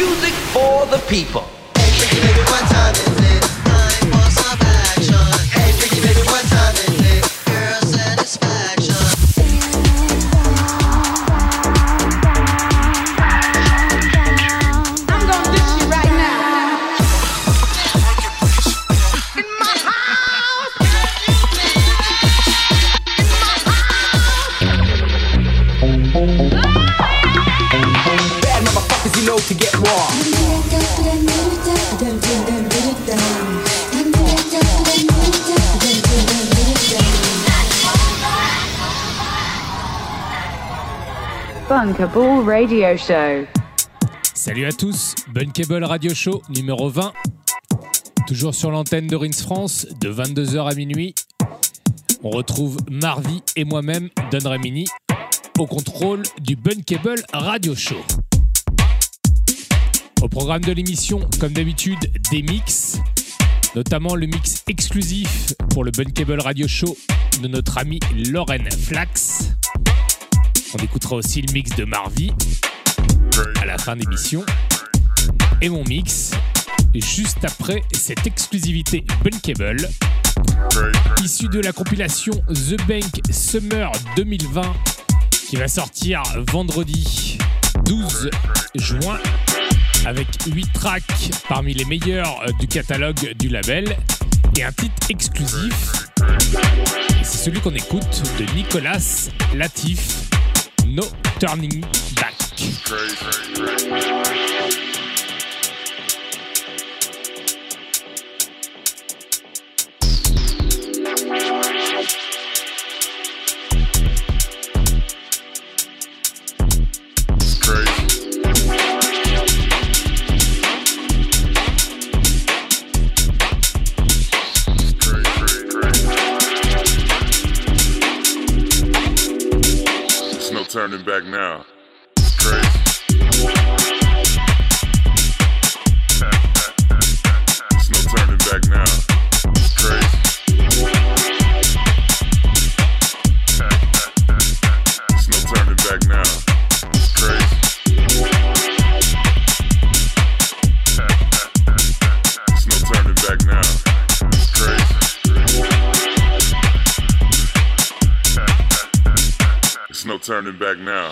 Music for the people. Salut à tous, Bunkable Radio Show numéro 20. Toujours sur l'antenne de Rings France de 22h à minuit. On retrouve Marvi et moi-même, Don Remini, au contrôle du Bunkable Radio Show. Au programme de l'émission, comme d'habitude, des mix, notamment le mix exclusif pour le Bunkable Radio Show de notre ami Lauren Flax. On écoutera aussi le mix de Marvi à la fin d'émission. Et mon mix juste après cette exclusivité Bunkable, issue de la compilation The Bank Summer 2020 qui va sortir vendredi 12 juin avec 8 tracks parmi les meilleurs du catalogue du label et un titre exclusif. C'est celui qu'on écoute de Nicolas Latif No Turning Back. Turning back now. Turning back now.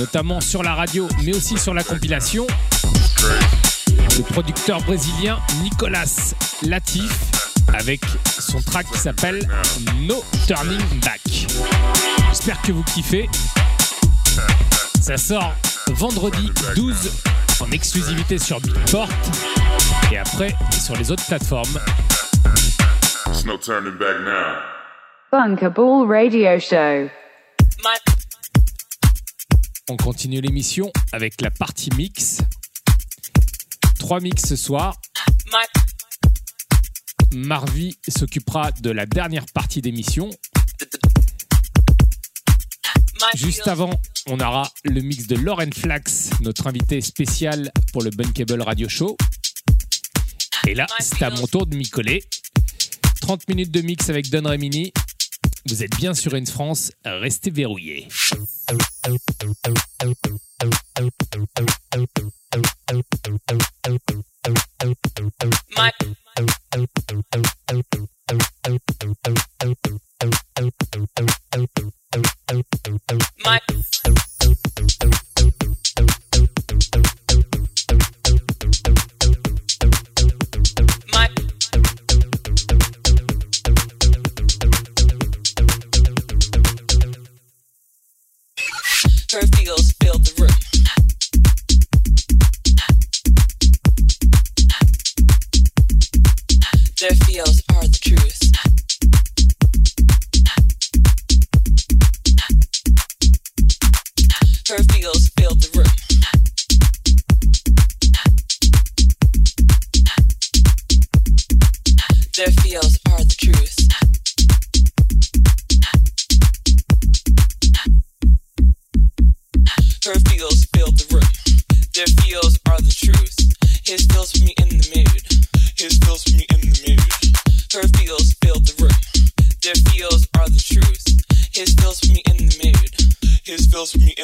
Notamment sur la radio, mais aussi sur la compilation. Le producteur brésilien Nicolas Latif avec son track qui s'appelle No Turning Back. J'espère que vous kiffez. Ça sort vendredi 12 en exclusivité sur Beatport et après sur les autres plateformes. Bunkable Radio Show. On continue l'émission avec la partie mix. Trois mix ce soir. Marvi s'occupera de la dernière partie d'émission. Juste avant, on aura le mix de Lauren Flax, notre invité spécial pour le Bunkable Radio Show. Et là, c'est à mon tour de m'y coller. 30 minutes de mix avec Don Remini. Vous êtes bien sur une France, restez verrouillés. Her feels filled the room.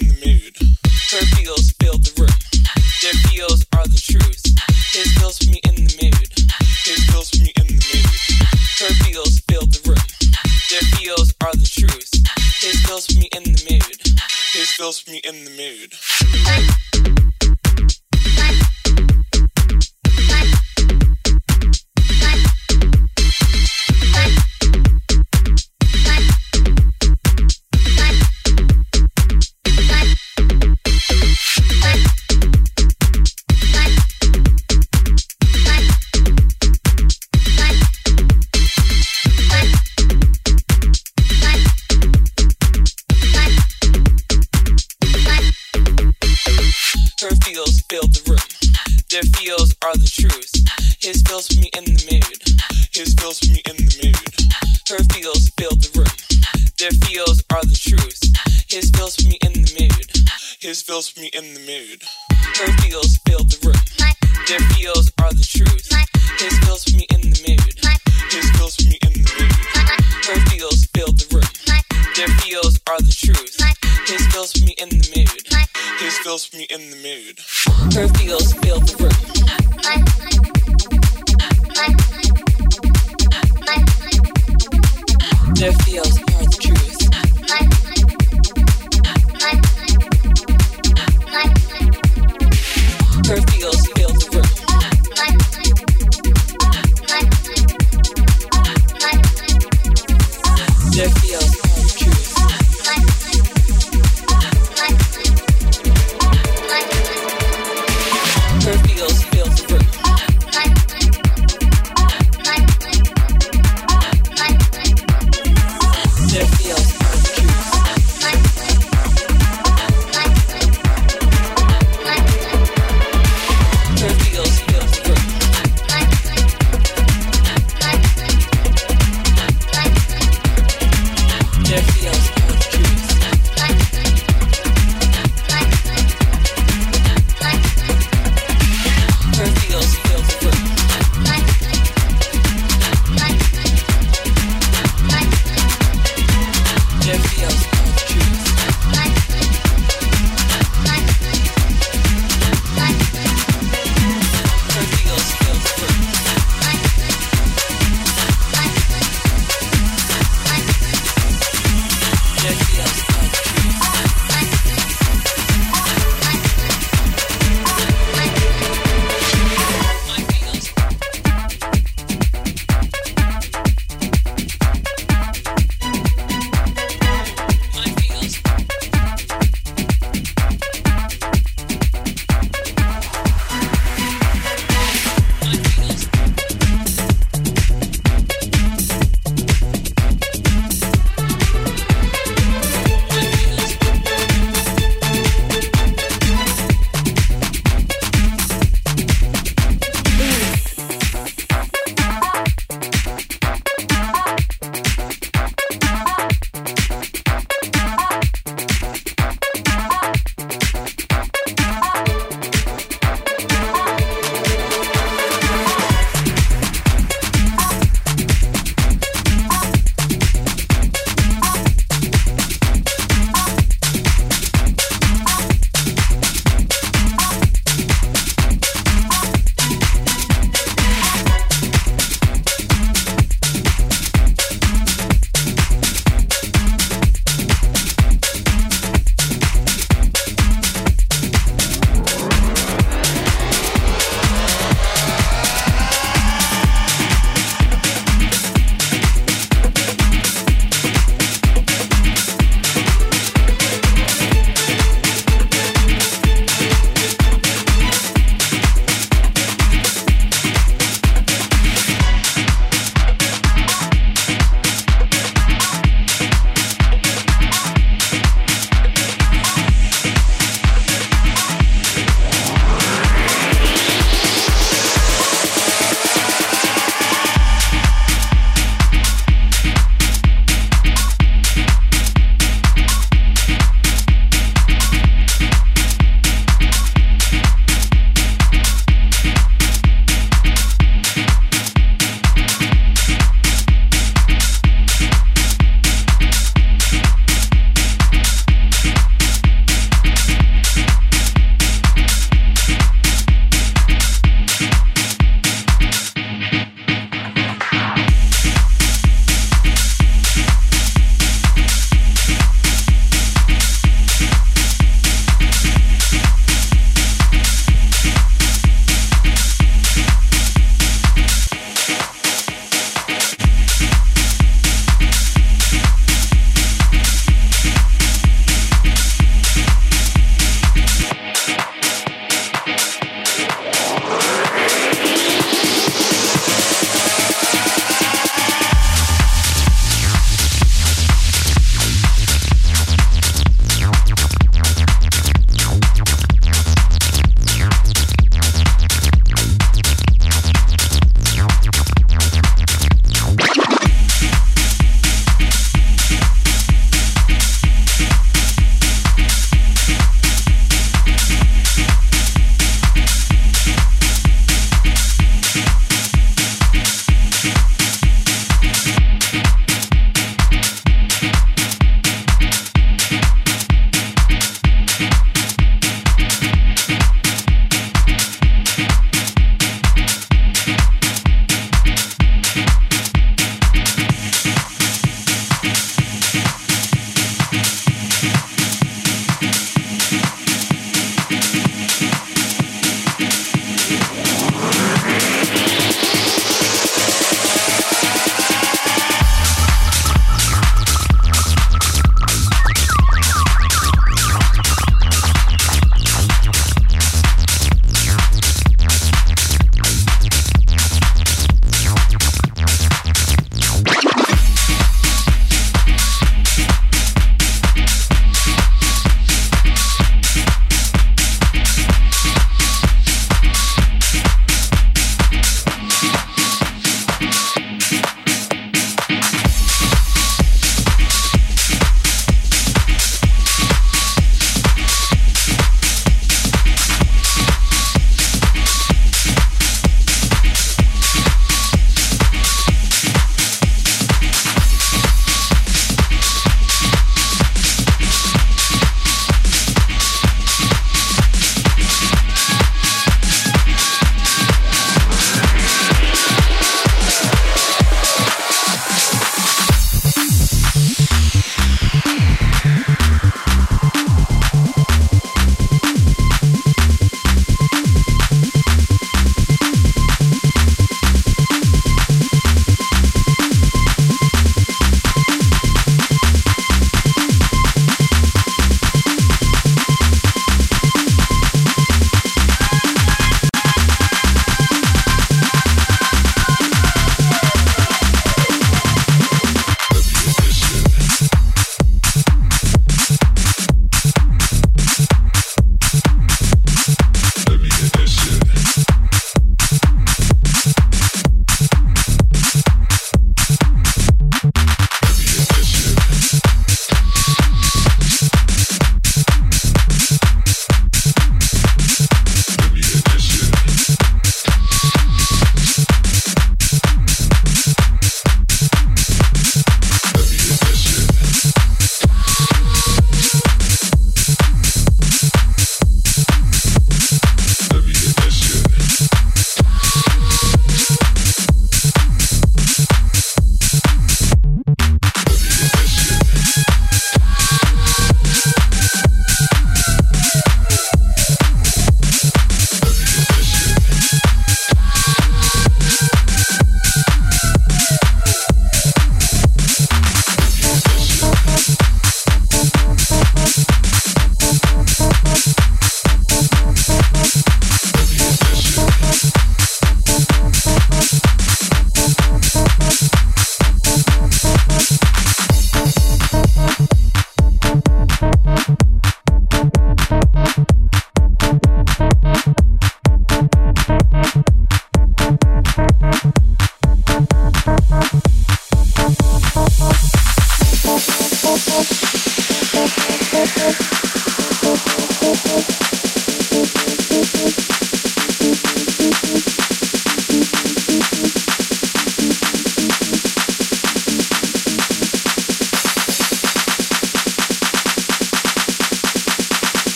In the mood. Her feels filled the room. Their feels are the truth. His feels put me in the mood. His feels put me in the mood. Her feels filled the room. Their feels are the truth. His feels put me in the mood. His feels put me in the mood. Feels me in the mood. Her feels filled the room. Their feels are the truth. His feels me in the mood. His feels me in the mood. Her feels filled the room. Their feels are the truth. His feels me in the mood. His feels me in the mood. Her feels filled the room. Their feels are the truth. His feels me in the mood. His feels me in the mood. Her feels filled the room.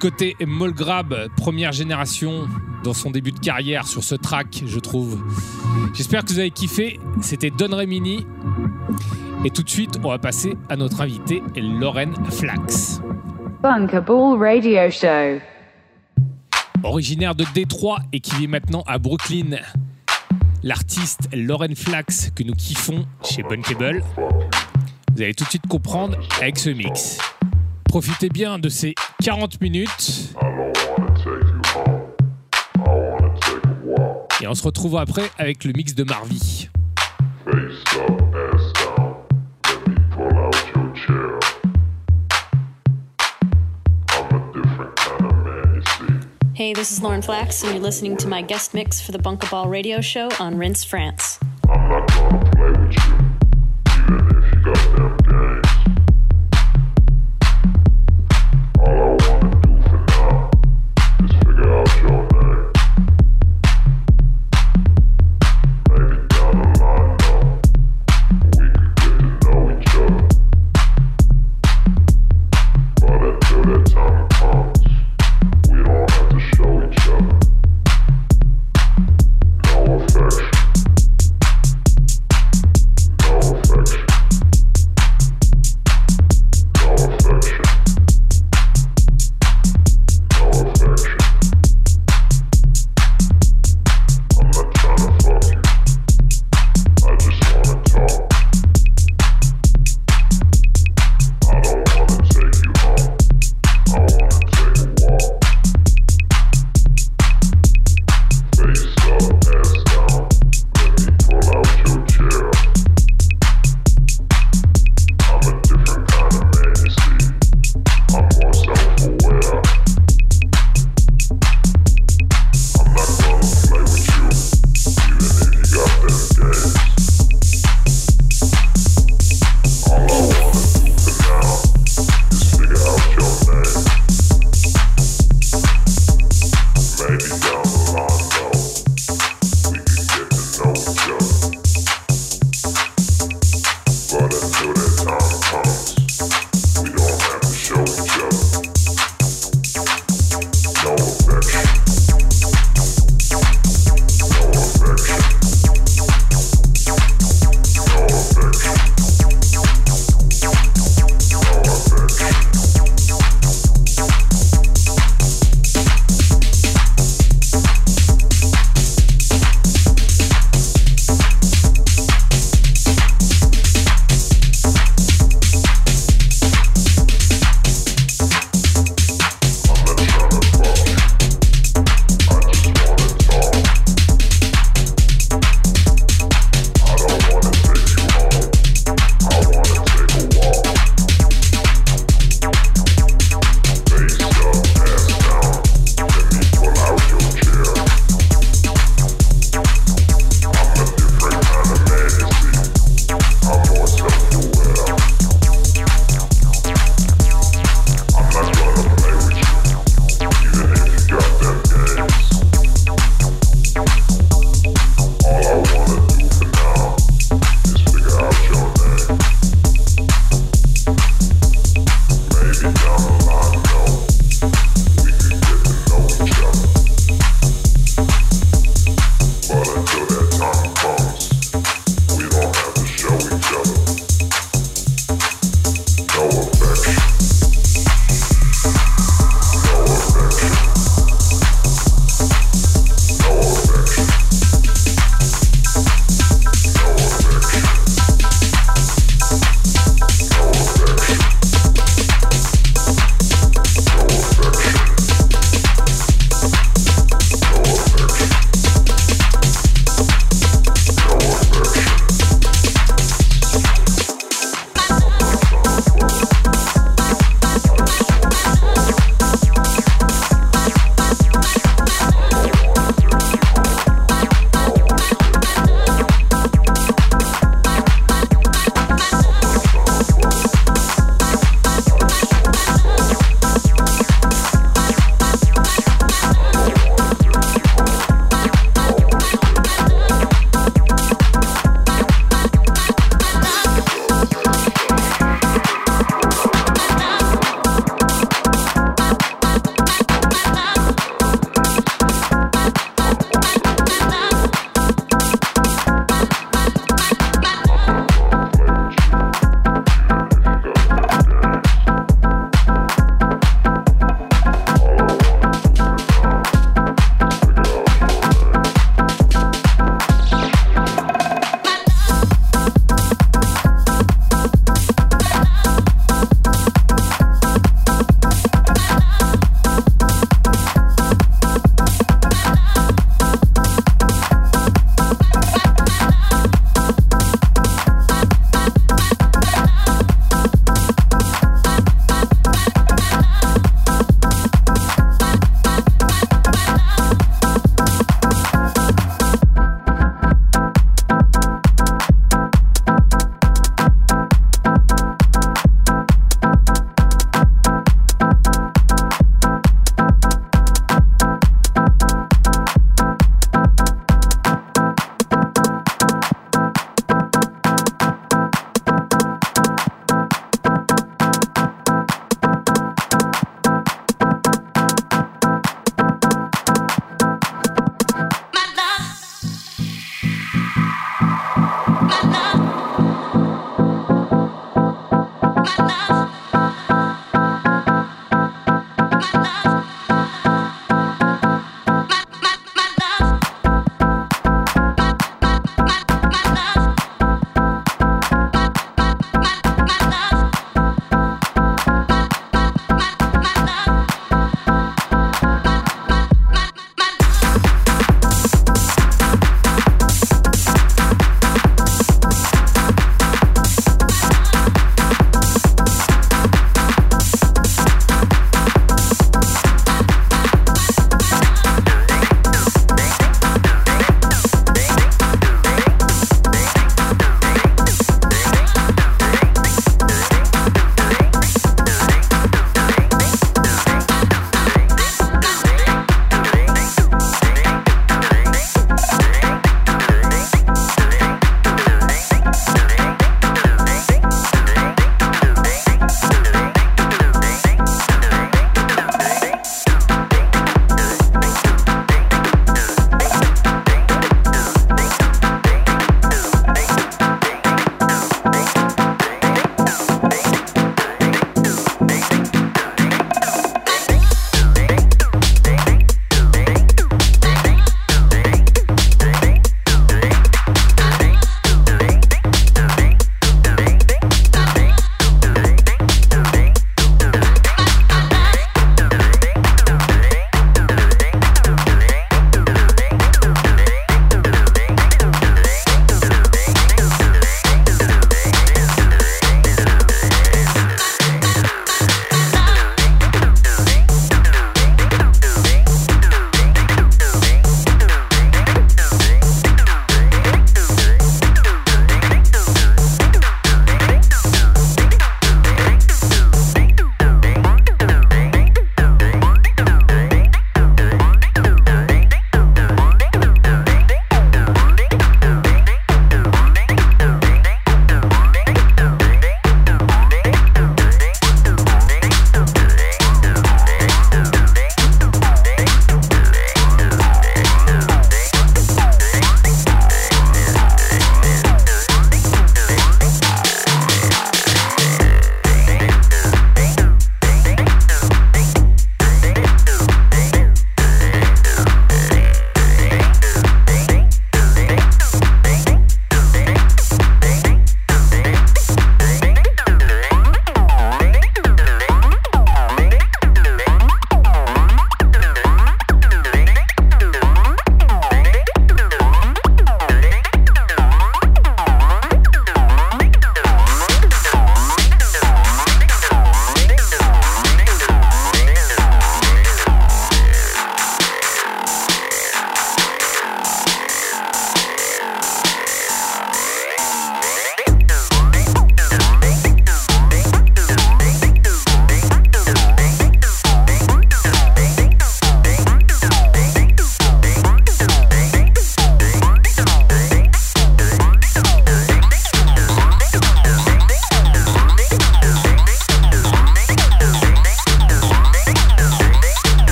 Côté Molgrab, première génération dans son début de carrière sur ce track, je trouve. J'espère que vous avez kiffé. C'était Don Remini. Et tout de suite, on va passer à notre invité, Lauren Flax. Bunkable Radio Show. Originaire de Détroit et qui vit maintenant à Brooklyn. L'artiste Lauren Flax que nous kiffons chez Bunkable. Vous allez tout de suite comprendre avec ce mix. Profitez bien de ces 40 minutes. Et on se retrouve après avec le mix de Marvie. Hey, this is Lauren Flax, and you're listening to my guest mix for the Bunkaball Radio Show on Rinse France.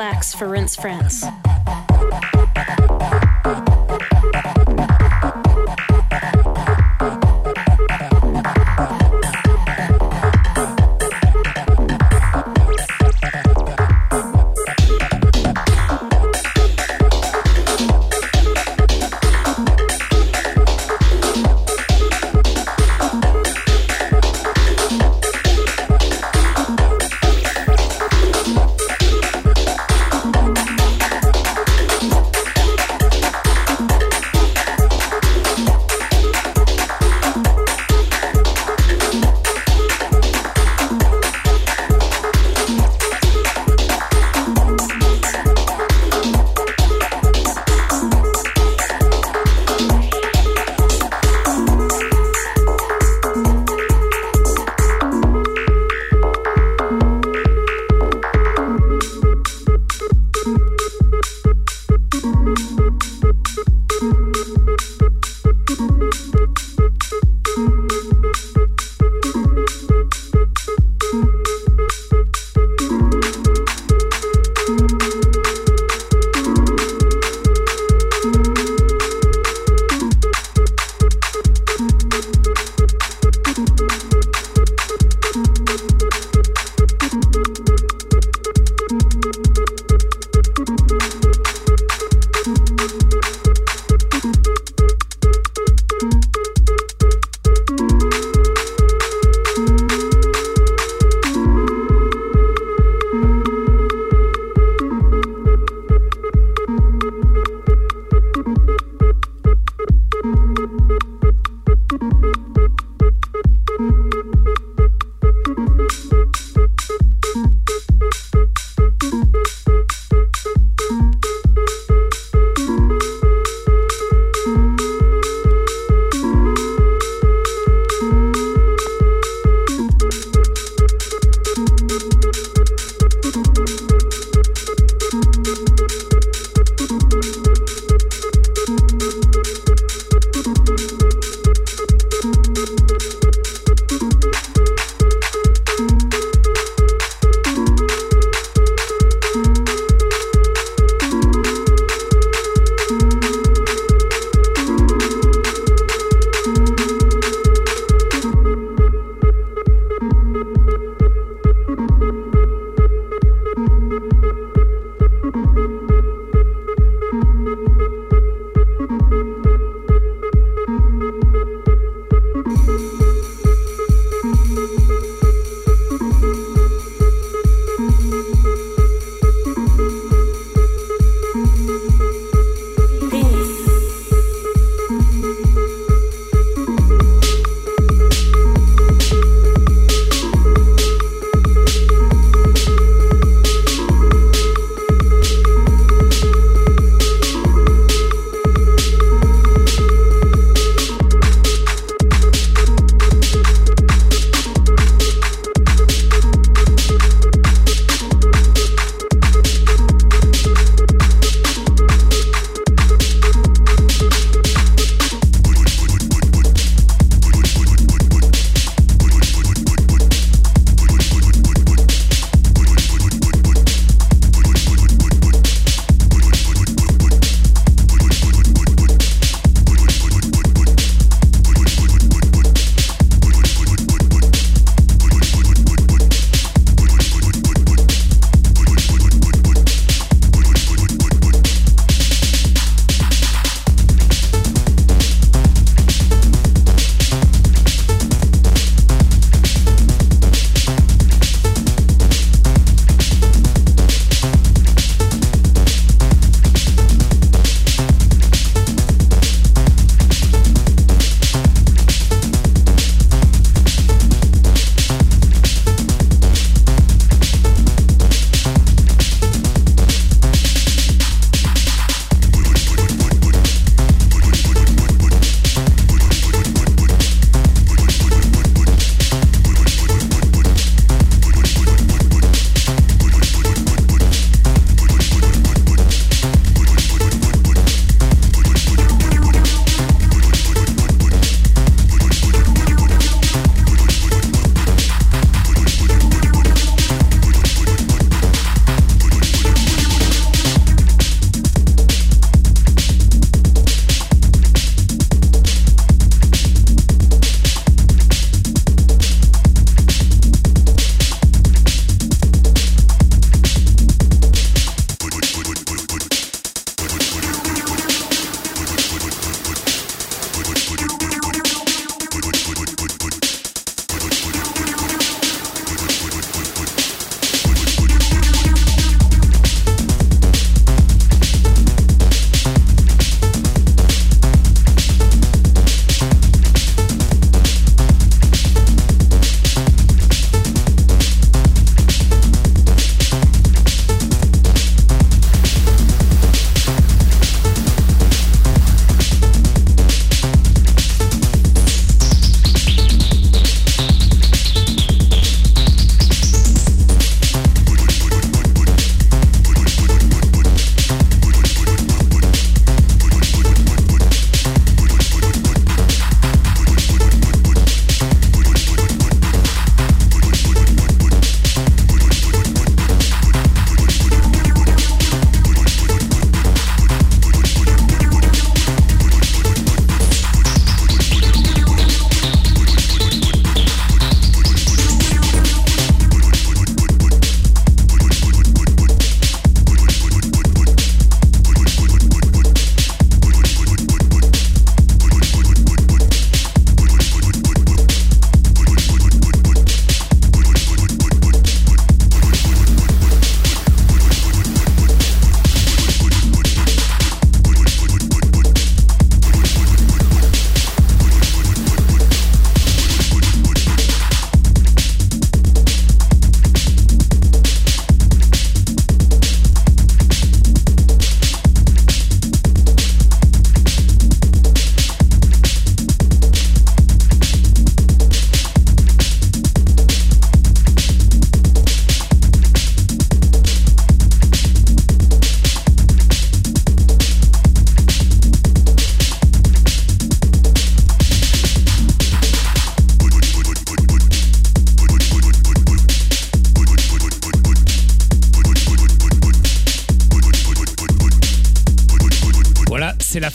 Flax for Rinse France.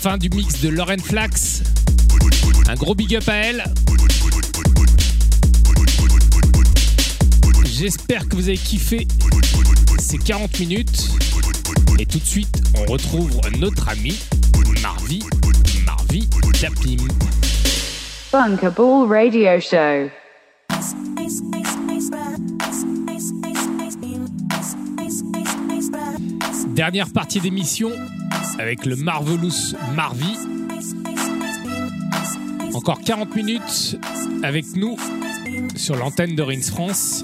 Fin du mix de Lauren Flax. Un gros big up à elle. J'espère que vous avez kiffé ces 40 minutes. Et tout de suite, on retrouve notre ami Marvi, Marvi Tapim. Radio Show. Dernière partie d'émission avec le Marvelous Marvi. Encore 40 minutes avec nous sur l'antenne de Rins France.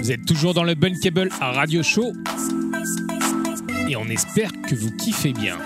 Vous êtes toujours dans le Bunkable Radio Show et on espère que vous kiffez bien.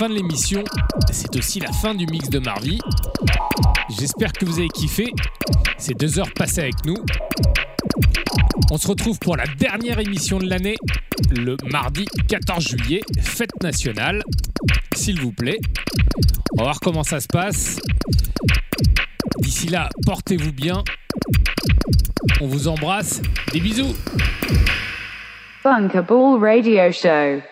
Fin de l'émission. C'est aussi la fin du mix de Marvie. J'espère que vous avez kiffé ces deux heures passées avec nous. On se retrouve pour la dernière émission de l'année, le mardi 14 juillet, fête nationale. S'il vous plaît. On va voir comment ça se passe. D'ici là, portez-vous bien. On vous embrasse. Des bisous. Radio Show.